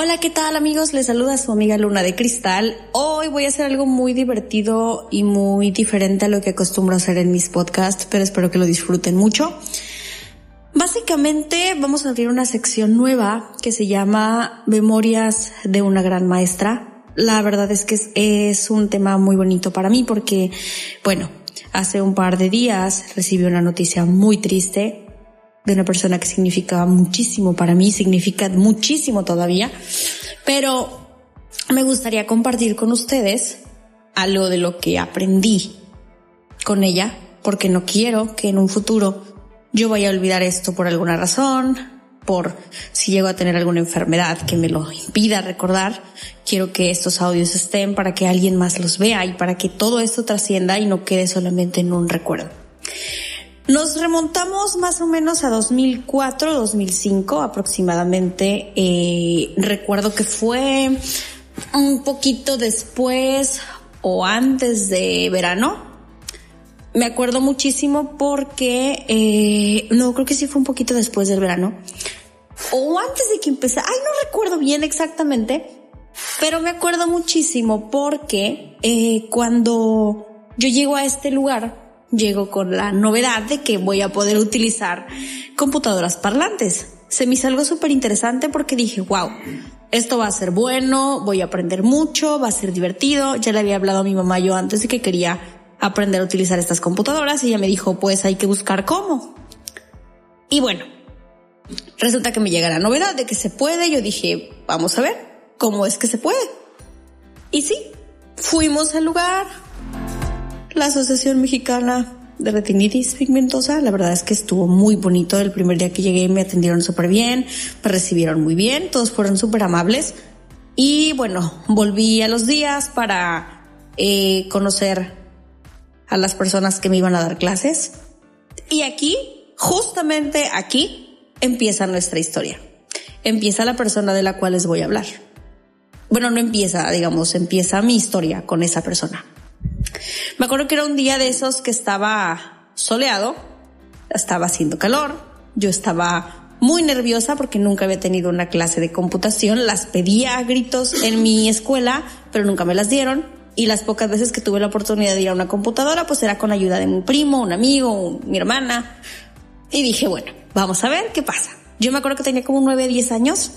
Hola, ¿qué tal amigos? Les saluda su amiga Luna de Cristal. Hoy voy a hacer algo muy divertido y muy diferente a lo que acostumbro a hacer en mis podcasts, pero espero que lo disfruten mucho. Básicamente vamos a abrir una sección nueva que se llama Memorias de una gran maestra. La verdad es que es, es un tema muy bonito para mí porque, bueno, hace un par de días recibí una noticia muy triste de una persona que significaba muchísimo para mí, significa muchísimo todavía, pero me gustaría compartir con ustedes algo de lo que aprendí con ella, porque no quiero que en un futuro yo vaya a olvidar esto por alguna razón, por si llego a tener alguna enfermedad que me lo impida recordar. Quiero que estos audios estén para que alguien más los vea y para que todo esto trascienda y no quede solamente en un recuerdo. Nos remontamos más o menos a 2004, 2005 aproximadamente. Eh, recuerdo que fue un poquito después o antes de verano. Me acuerdo muchísimo porque, eh, no, creo que sí fue un poquito después del verano. O antes de que empezara, ay, no recuerdo bien exactamente, pero me acuerdo muchísimo porque eh, cuando yo llego a este lugar, llego con la novedad de que voy a poder utilizar computadoras parlantes. Se me hizo algo súper interesante porque dije, wow, esto va a ser bueno, voy a aprender mucho, va a ser divertido. Ya le había hablado a mi mamá yo antes de que quería aprender a utilizar estas computadoras y ella me dijo, pues hay que buscar cómo. Y bueno, resulta que me llega la novedad de que se puede. Yo dije, vamos a ver cómo es que se puede. Y sí, fuimos al lugar, la Asociación Mexicana de Retinitis Pigmentosa. La verdad es que estuvo muy bonito. El primer día que llegué me atendieron súper bien, me recibieron muy bien, todos fueron súper amables. Y bueno, volví a los días para eh, conocer a las personas que me iban a dar clases. Y aquí, justamente aquí, empieza nuestra historia. Empieza la persona de la cual les voy a hablar. Bueno, no empieza, digamos, empieza mi historia con esa persona. Me acuerdo que era un día de esos que estaba soleado, estaba haciendo calor, yo estaba muy nerviosa porque nunca había tenido una clase de computación, las pedía a gritos en mi escuela, pero nunca me las dieron. Y las pocas veces que tuve la oportunidad de ir a una computadora, pues era con ayuda de mi primo, un amigo, mi hermana. Y dije, bueno, vamos a ver qué pasa. Yo me acuerdo que tenía como 9, 10 años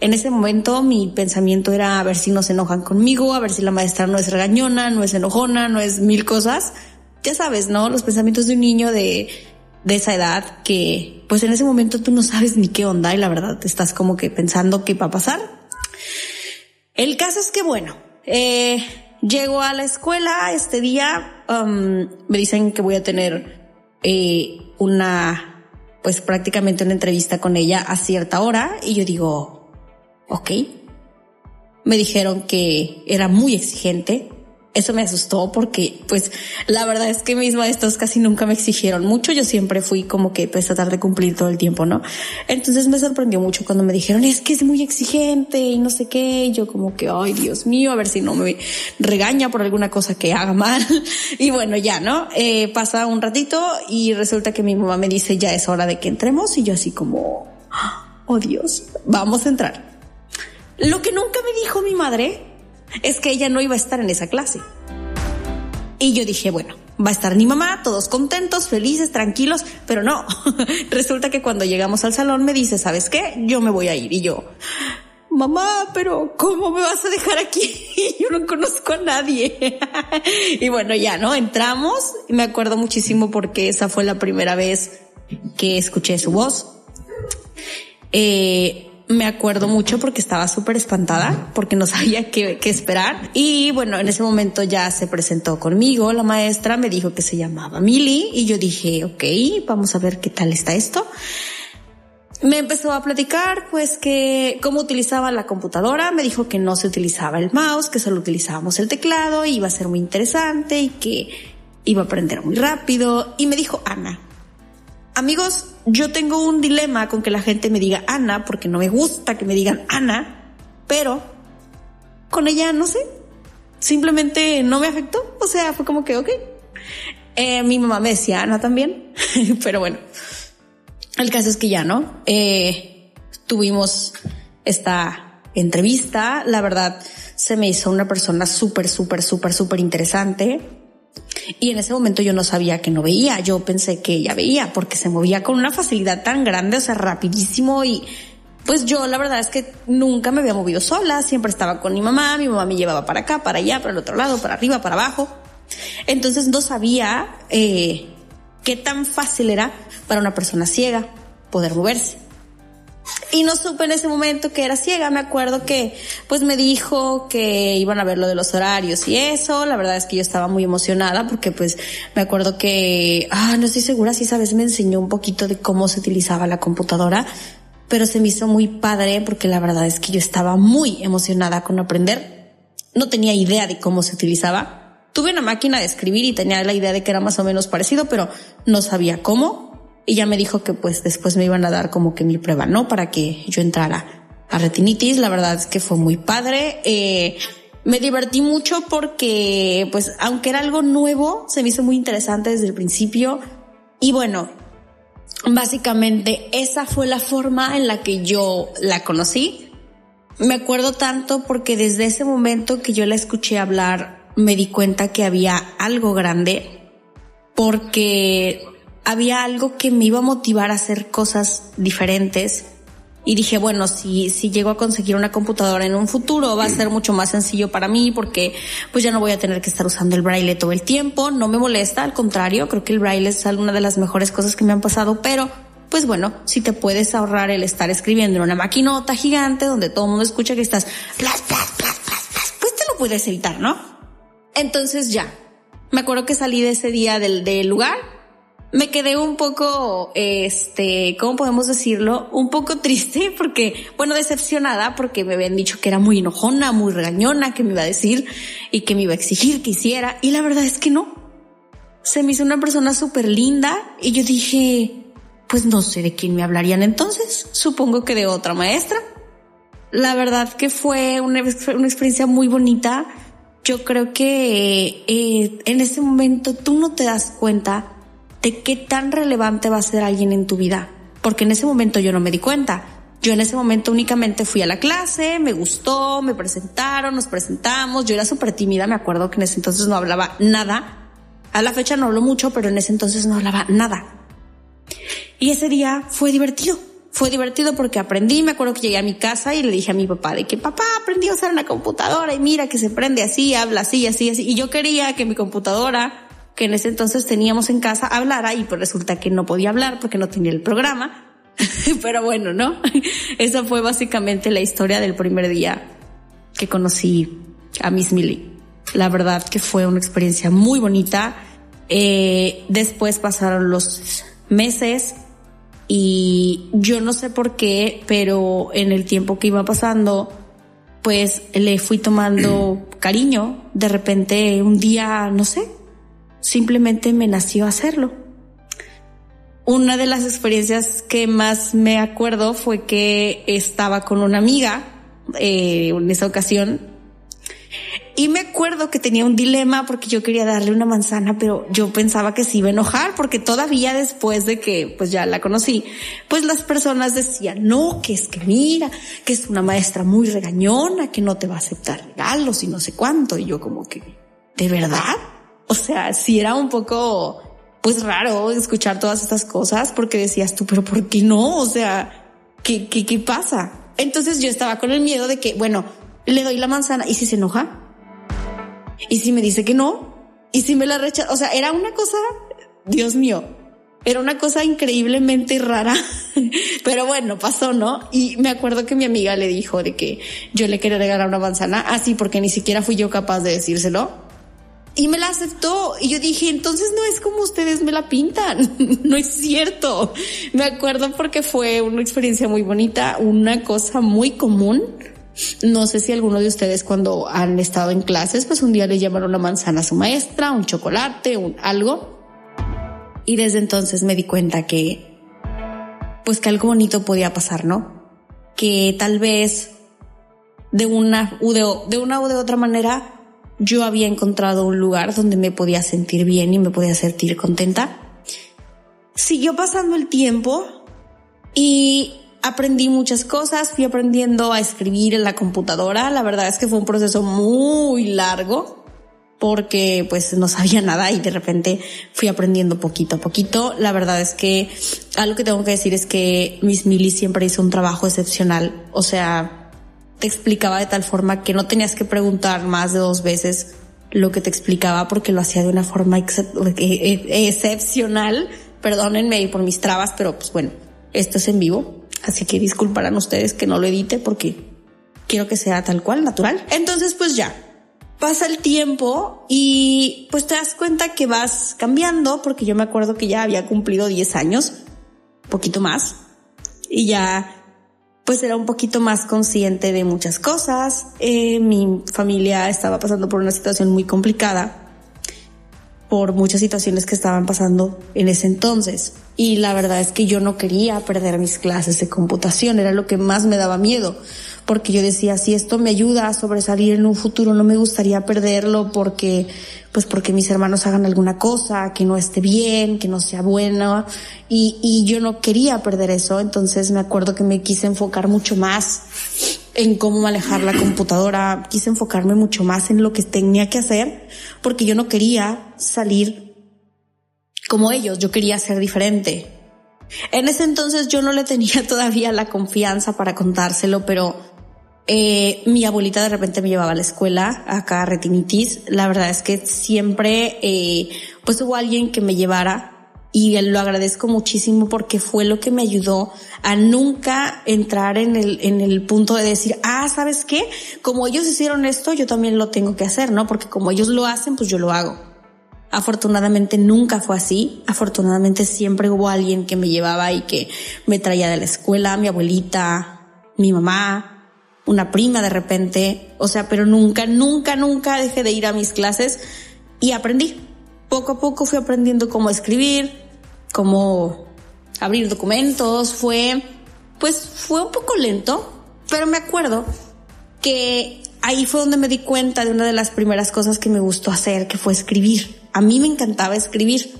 en ese momento mi pensamiento era a ver si no se enojan conmigo, a ver si la maestra no es regañona, no es enojona, no es mil cosas. Ya sabes, ¿no? Los pensamientos de un niño de, de esa edad que pues en ese momento tú no sabes ni qué onda y la verdad estás como que pensando qué va a pasar. El caso es que bueno, eh, llego a la escuela este día, um, me dicen que voy a tener eh, una, pues prácticamente una entrevista con ella a cierta hora y yo digo, ok. Me dijeron que era muy exigente. Eso me asustó porque, pues, la verdad es que mis maestros casi nunca me exigieron mucho. Yo siempre fui como que, pues, tratar de cumplir todo el tiempo, ¿no? Entonces me sorprendió mucho cuando me dijeron, es que es muy exigente y no sé qué. Yo como que, ay, Dios mío, a ver si no me regaña por alguna cosa que haga mal. y bueno, ya, ¿no? Eh, pasa un ratito y resulta que mi mamá me dice, ya es hora de que entremos. Y yo así como, oh Dios, vamos a entrar. Lo que nunca me dijo mi madre es que ella no iba a estar en esa clase. Y yo dije, bueno, va a estar mi mamá, todos contentos, felices, tranquilos, pero no. Resulta que cuando llegamos al salón me dice, ¿sabes qué? Yo me voy a ir. Y yo, mamá, pero ¿cómo me vas a dejar aquí? yo no conozco a nadie. y bueno, ya, ¿no? Entramos y me acuerdo muchísimo porque esa fue la primera vez que escuché su voz. Eh, me acuerdo mucho porque estaba súper espantada porque no sabía qué, esperar. Y bueno, en ese momento ya se presentó conmigo la maestra, me dijo que se llamaba Mili y yo dije, ok, vamos a ver qué tal está esto. Me empezó a platicar pues que cómo utilizaba la computadora, me dijo que no se utilizaba el mouse, que solo utilizábamos el teclado, iba a ser muy interesante y que iba a aprender muy rápido y me dijo, Ana, amigos, yo tengo un dilema con que la gente me diga Ana, porque no me gusta que me digan Ana, pero con ella no sé, simplemente no me afectó, o sea, fue como que, ok. Eh, mi mamá me decía Ana también, pero bueno, el caso es que ya no. Eh, tuvimos esta entrevista. La verdad, se me hizo una persona súper, súper, súper, súper interesante. Y en ese momento yo no sabía que no veía, yo pensé que ella veía porque se movía con una facilidad tan grande, o sea, rapidísimo y pues yo la verdad es que nunca me había movido sola, siempre estaba con mi mamá, mi mamá me llevaba para acá, para allá, para el otro lado, para arriba, para abajo. Entonces no sabía eh, qué tan fácil era para una persona ciega poder moverse. Y no supe en ese momento que era ciega. Me acuerdo que pues me dijo que iban a ver lo de los horarios y eso. La verdad es que yo estaba muy emocionada porque pues me acuerdo que, ah, no estoy segura si esa vez me enseñó un poquito de cómo se utilizaba la computadora, pero se me hizo muy padre porque la verdad es que yo estaba muy emocionada con aprender. No tenía idea de cómo se utilizaba. Tuve una máquina de escribir y tenía la idea de que era más o menos parecido, pero no sabía cómo y ya me dijo que pues después me iban a dar como que mi prueba, ¿no? Para que yo entrara a retinitis. La verdad es que fue muy padre. Eh, me divertí mucho porque pues aunque era algo nuevo, se me hizo muy interesante desde el principio. Y bueno, básicamente esa fue la forma en la que yo la conocí. Me acuerdo tanto porque desde ese momento que yo la escuché hablar, me di cuenta que había algo grande porque había algo que me iba a motivar a hacer cosas diferentes. Y dije, bueno, si, si llego a conseguir una computadora en un futuro va a ser mucho más sencillo para mí porque pues ya no voy a tener que estar usando el braille todo el tiempo. No me molesta, al contrario, creo que el braille es una de las mejores cosas que me han pasado, pero pues bueno, si te puedes ahorrar el estar escribiendo en una maquinota gigante donde todo el mundo escucha que estás pues te lo puedes evitar, ¿no? Entonces ya, me acuerdo que salí de ese día del, del lugar me quedé un poco, este, ¿cómo podemos decirlo? Un poco triste porque, bueno, decepcionada porque me habían dicho que era muy enojona, muy regañona, que me iba a decir y que me iba a exigir que hiciera. Y la verdad es que no. Se me hizo una persona súper linda y yo dije, pues no sé de quién me hablarían entonces. Supongo que de otra maestra. La verdad que fue una, una experiencia muy bonita. Yo creo que eh, en ese momento tú no te das cuenta de qué tan relevante va a ser alguien en tu vida. Porque en ese momento yo no me di cuenta. Yo en ese momento únicamente fui a la clase, me gustó, me presentaron, nos presentamos. Yo era súper tímida, me acuerdo que en ese entonces no hablaba nada. A la fecha no hablo mucho, pero en ese entonces no hablaba nada. Y ese día fue divertido. Fue divertido porque aprendí, me acuerdo que llegué a mi casa y le dije a mi papá de que papá aprendí a usar una computadora y mira que se prende así, habla así, así, así. Y yo quería que mi computadora que en ese entonces teníamos en casa hablara y pues resulta que no podía hablar porque no tenía el programa. Pero bueno, ¿no? Esa fue básicamente la historia del primer día que conocí a Miss Millie. La verdad que fue una experiencia muy bonita. Eh, después pasaron los meses y yo no sé por qué, pero en el tiempo que iba pasando, pues le fui tomando cariño. De repente un día, no sé, simplemente me nació hacerlo. Una de las experiencias que más me acuerdo fue que estaba con una amiga eh, en esa ocasión y me acuerdo que tenía un dilema porque yo quería darle una manzana, pero yo pensaba que se iba a enojar porque todavía después de que pues ya la conocí, pues las personas decían, no, que es que mira, que es una maestra muy regañona, que no te va a aceptar regalos y no sé cuánto. Y yo como que, ¿de verdad? O sea, sí era un poco, pues raro escuchar todas estas cosas porque decías tú, pero ¿por qué no? O sea, ¿qué, qué, qué pasa? Entonces yo estaba con el miedo de que, bueno, le doy la manzana y si se enoja y si me dice que no y si me la rechaza, o sea, era una cosa, Dios mío, era una cosa increíblemente rara, pero bueno, pasó, ¿no? Y me acuerdo que mi amiga le dijo de que yo le quería regalar una manzana así porque ni siquiera fui yo capaz de decírselo y me la aceptó. Y yo dije, entonces no es como ustedes me la pintan. no es cierto. Me acuerdo porque fue una experiencia muy bonita, una cosa muy común. No sé si alguno de ustedes cuando han estado en clases, pues un día le llamaron una manzana a su maestra, un chocolate, un algo. Y desde entonces me di cuenta que, pues que algo bonito podía pasar, ¿no? Que tal vez de una, de, de una u de otra manera yo había encontrado un lugar donde me podía sentir bien y me podía sentir contenta. Siguió pasando el tiempo y aprendí muchas cosas, fui aprendiendo a escribir en la computadora. La verdad es que fue un proceso muy largo porque pues no sabía nada y de repente fui aprendiendo poquito a poquito. La verdad es que algo que tengo que decir es que Miss Millie siempre hizo un trabajo excepcional. O sea, te explicaba de tal forma que no tenías que preguntar más de dos veces lo que te explicaba porque lo hacía de una forma eh, eh, excepcional. Perdónenme por mis trabas, pero pues bueno, esto es en vivo. Así que disculparán ustedes que no lo edite porque quiero que sea tal cual, natural. Entonces, pues ya, pasa el tiempo y pues te das cuenta que vas cambiando porque yo me acuerdo que ya había cumplido 10 años, poquito más, y ya pues era un poquito más consciente de muchas cosas. Eh, mi familia estaba pasando por una situación muy complicada por muchas situaciones que estaban pasando en ese entonces. Y la verdad es que yo no quería perder mis clases de computación, era lo que más me daba miedo, porque yo decía, si esto me ayuda a sobresalir en un futuro, no me gustaría perderlo porque, pues porque mis hermanos hagan alguna cosa, que no esté bien, que no sea buena, y, y yo no quería perder eso, entonces me acuerdo que me quise enfocar mucho más en cómo manejar la computadora, quise enfocarme mucho más en lo que tenía que hacer, porque yo no quería salir como ellos, yo quería ser diferente. En ese entonces yo no le tenía todavía la confianza para contárselo, pero eh, mi abuelita de repente me llevaba a la escuela, acá a Retinitis. La verdad es que siempre, eh, pues hubo alguien que me llevara y lo agradezco muchísimo porque fue lo que me ayudó a nunca entrar en el, en el punto de decir, ah, ¿sabes qué? Como ellos hicieron esto, yo también lo tengo que hacer, ¿no? Porque como ellos lo hacen, pues yo lo hago. Afortunadamente nunca fue así. Afortunadamente siempre hubo alguien que me llevaba y que me traía de la escuela, mi abuelita, mi mamá, una prima de repente. O sea, pero nunca, nunca, nunca dejé de ir a mis clases y aprendí poco a poco fui aprendiendo cómo escribir, cómo abrir documentos. Fue, pues fue un poco lento, pero me acuerdo que ahí fue donde me di cuenta de una de las primeras cosas que me gustó hacer, que fue escribir. A mí me encantaba escribir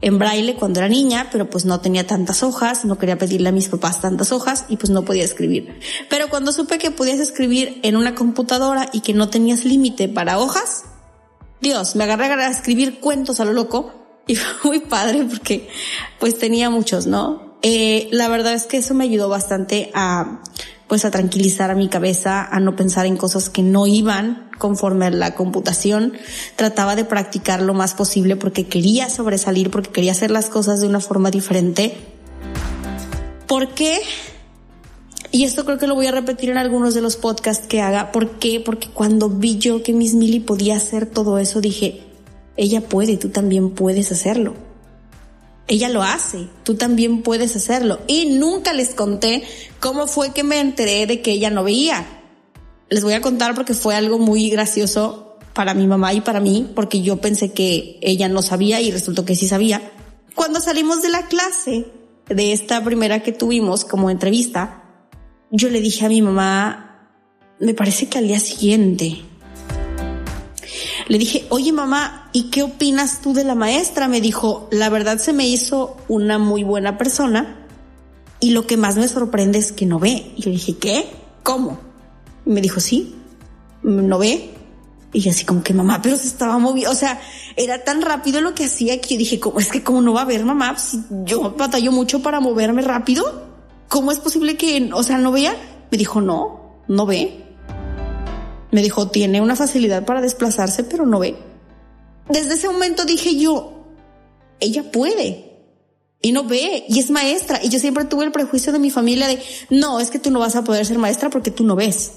en braille cuando era niña, pero pues no tenía tantas hojas, no quería pedirle a mis papás tantas hojas y pues no podía escribir. Pero cuando supe que podías escribir en una computadora y que no tenías límite para hojas, Dios, me agarré a escribir cuentos a lo loco y fue muy padre porque pues tenía muchos, ¿no? Eh, la verdad es que eso me ayudó bastante a pues a tranquilizar a mi cabeza, a no pensar en cosas que no iban conforme a la computación. Trataba de practicar lo más posible porque quería sobresalir, porque quería hacer las cosas de una forma diferente. ¿Por qué? Y esto creo que lo voy a repetir en algunos de los podcasts que haga. ¿Por qué? Porque cuando vi yo que Miss Millie podía hacer todo eso, dije, ella puede, tú también puedes hacerlo. Ella lo hace, tú también puedes hacerlo. Y nunca les conté cómo fue que me enteré de que ella no veía. Les voy a contar porque fue algo muy gracioso para mi mamá y para mí, porque yo pensé que ella no sabía y resultó que sí sabía. Cuando salimos de la clase, de esta primera que tuvimos como entrevista, yo le dije a mi mamá, me parece que al día siguiente, le dije, oye mamá, ¿y qué opinas tú de la maestra? Me dijo, la verdad se me hizo una muy buena persona y lo que más me sorprende es que no ve. Y le dije, ¿qué? ¿Cómo? Y me dijo, sí, no ve. Y así como que mamá, pero se estaba moviendo, o sea, era tan rápido lo que hacía que yo dije, ¿cómo es que cómo no va a ver mamá? Si yo batallo mucho para moverme rápido. ¿cómo es posible que, o sea, no vea? Me dijo, no, no ve. Me dijo, tiene una facilidad para desplazarse, pero no ve. Desde ese momento dije yo, ella puede. Y no ve, y es maestra. Y yo siempre tuve el prejuicio de mi familia de, no, es que tú no vas a poder ser maestra porque tú no ves.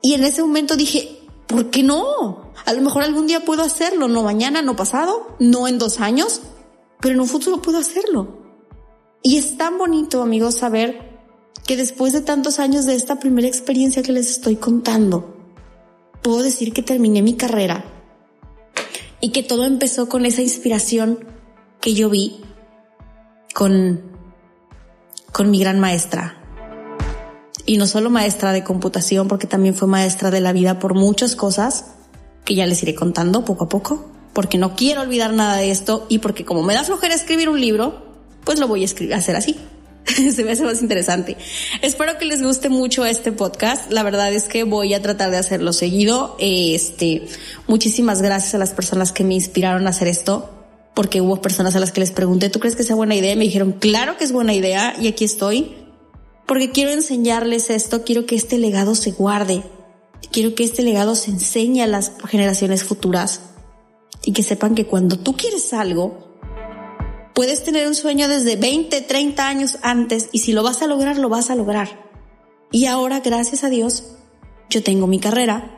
Y en ese momento dije, ¿por qué no? A lo mejor algún día puedo hacerlo, no mañana, no pasado, no en dos años, pero en un futuro puedo hacerlo. Y es tan bonito, amigos, saber que después de tantos años de esta primera experiencia que les estoy contando, puedo decir que terminé mi carrera y que todo empezó con esa inspiración que yo vi con, con mi gran maestra. Y no solo maestra de computación, porque también fue maestra de la vida por muchas cosas que ya les iré contando poco a poco, porque no quiero olvidar nada de esto y porque como me da flojera escribir un libro, pues lo voy a hacer así. Se me hace más interesante. Espero que les guste mucho este podcast. La verdad es que voy a tratar de hacerlo seguido. Este, muchísimas gracias a las personas que me inspiraron a hacer esto, porque hubo personas a las que les pregunté, ¿tú crees que sea buena idea? me dijeron, claro que es buena idea y aquí estoy. Porque quiero enseñarles esto, quiero que este legado se guarde. Quiero que este legado se enseñe a las generaciones futuras y que sepan que cuando tú quieres algo, Puedes tener un sueño desde 20, 30 años antes y si lo vas a lograr, lo vas a lograr. Y ahora, gracias a Dios, yo tengo mi carrera.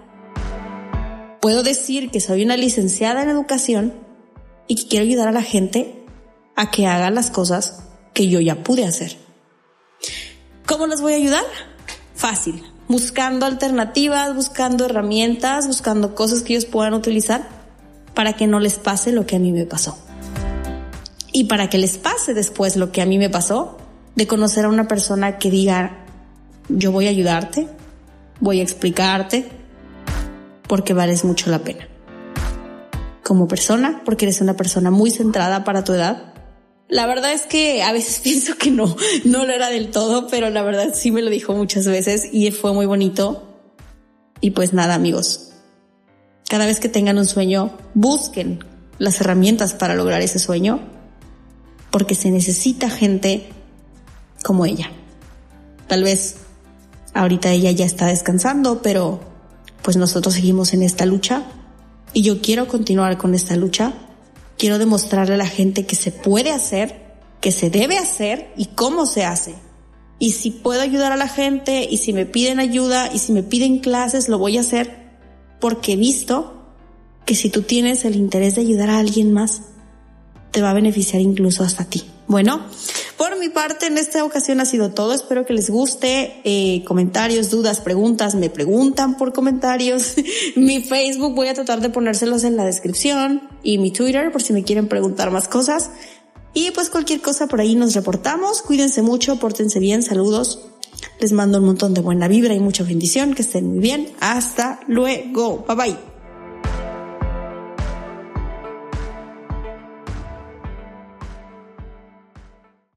Puedo decir que soy una licenciada en educación y que quiero ayudar a la gente a que haga las cosas que yo ya pude hacer. ¿Cómo los voy a ayudar? Fácil, buscando alternativas, buscando herramientas, buscando cosas que ellos puedan utilizar para que no les pase lo que a mí me pasó y para que les pase después lo que a mí me pasó, de conocer a una persona que diga, yo voy a ayudarte, voy a explicarte, porque vales mucho la pena. Como persona, porque eres una persona muy centrada para tu edad. La verdad es que a veces pienso que no, no lo era del todo, pero la verdad sí me lo dijo muchas veces y fue muy bonito. Y pues nada, amigos. Cada vez que tengan un sueño, busquen las herramientas para lograr ese sueño porque se necesita gente como ella. Tal vez ahorita ella ya está descansando, pero pues nosotros seguimos en esta lucha y yo quiero continuar con esta lucha. Quiero demostrarle a la gente que se puede hacer, que se debe hacer y cómo se hace. Y si puedo ayudar a la gente y si me piden ayuda y si me piden clases, lo voy a hacer porque he visto que si tú tienes el interés de ayudar a alguien más, te va a beneficiar incluso hasta ti. Bueno, por mi parte en esta ocasión ha sido todo. Espero que les guste. Eh, comentarios, dudas, preguntas, me preguntan por comentarios. mi Facebook voy a tratar de ponérselos en la descripción y mi Twitter por si me quieren preguntar más cosas. Y pues cualquier cosa por ahí nos reportamos. Cuídense mucho, pórtense bien, saludos. Les mando un montón de buena vibra y mucha bendición. Que estén muy bien. Hasta luego. Bye bye.